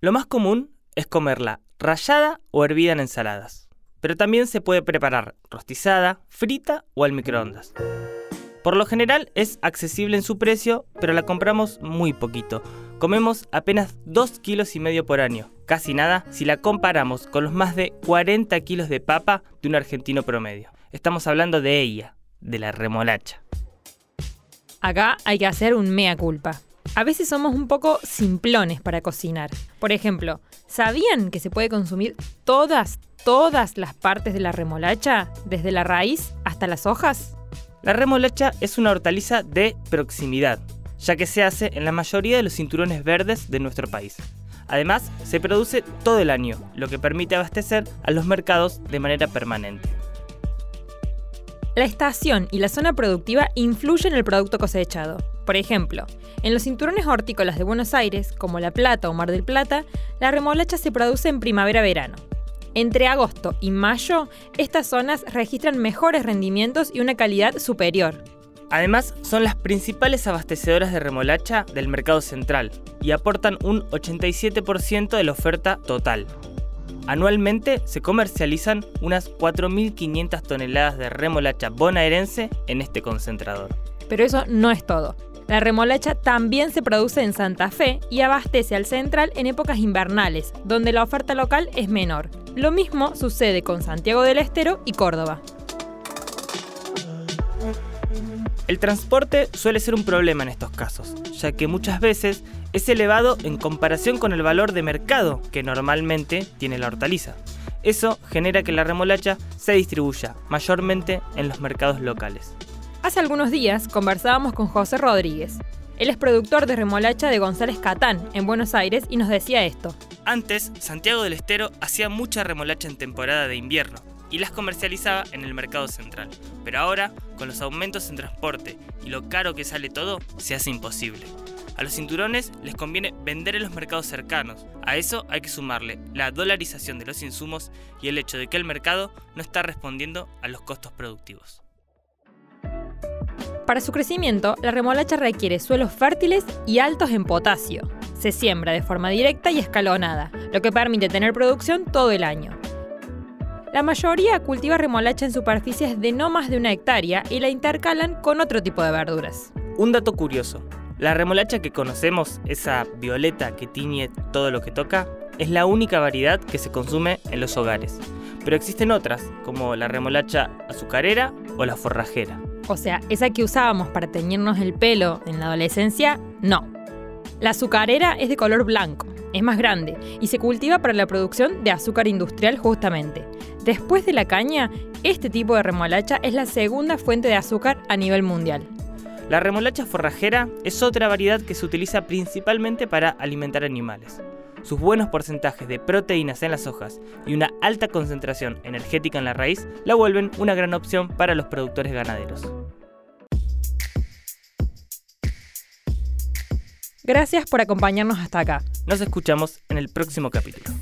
Lo más común es comerla rallada o hervida en ensaladas, pero también se puede preparar rostizada, frita o al microondas. Por lo general es accesible en su precio, pero la compramos muy poquito. Comemos apenas 2 kilos y medio por año, casi nada si la comparamos con los más de 40 kilos de papa de un argentino promedio. Estamos hablando de ella, de la remolacha. Acá hay que hacer un mea culpa. A veces somos un poco simplones para cocinar. Por ejemplo, ¿sabían que se puede consumir todas, todas las partes de la remolacha, desde la raíz hasta las hojas? La remolacha es una hortaliza de proximidad, ya que se hace en la mayoría de los cinturones verdes de nuestro país. Además, se produce todo el año, lo que permite abastecer a los mercados de manera permanente. La estación y la zona productiva influyen en el producto cosechado. Por ejemplo, en los cinturones hortícolas de Buenos Aires, como La Plata o Mar del Plata, la remolacha se produce en primavera-verano. Entre agosto y mayo, estas zonas registran mejores rendimientos y una calidad superior. Además, son las principales abastecedoras de remolacha del mercado central y aportan un 87% de la oferta total. Anualmente se comercializan unas 4.500 toneladas de remolacha bonaerense en este concentrador. Pero eso no es todo. La remolacha también se produce en Santa Fe y abastece al central en épocas invernales, donde la oferta local es menor. Lo mismo sucede con Santiago del Estero y Córdoba. El transporte suele ser un problema en estos casos, ya que muchas veces es elevado en comparación con el valor de mercado que normalmente tiene la hortaliza. Eso genera que la remolacha se distribuya mayormente en los mercados locales. Hace algunos días conversábamos con José Rodríguez. Él es productor de remolacha de González Catán, en Buenos Aires, y nos decía esto. Antes, Santiago del Estero hacía mucha remolacha en temporada de invierno, y las comercializaba en el mercado central. Pero ahora, con los aumentos en transporte y lo caro que sale todo, se hace imposible. A los cinturones les conviene vender en los mercados cercanos. A eso hay que sumarle la dolarización de los insumos y el hecho de que el mercado no está respondiendo a los costos productivos. Para su crecimiento, la remolacha requiere suelos fértiles y altos en potasio. Se siembra de forma directa y escalonada, lo que permite tener producción todo el año. La mayoría cultiva remolacha en superficies de no más de una hectárea y la intercalan con otro tipo de verduras. Un dato curioso, la remolacha que conocemos, esa violeta que tiñe todo lo que toca, es la única variedad que se consume en los hogares. Pero existen otras, como la remolacha azucarera o la forrajera. O sea, esa que usábamos para teñirnos el pelo en la adolescencia, no. La azucarera es de color blanco, es más grande y se cultiva para la producción de azúcar industrial justamente. Después de la caña, este tipo de remolacha es la segunda fuente de azúcar a nivel mundial. La remolacha forrajera es otra variedad que se utiliza principalmente para alimentar animales. Sus buenos porcentajes de proteínas en las hojas y una alta concentración energética en la raíz la vuelven una gran opción para los productores ganaderos. Gracias por acompañarnos hasta acá. Nos escuchamos en el próximo capítulo.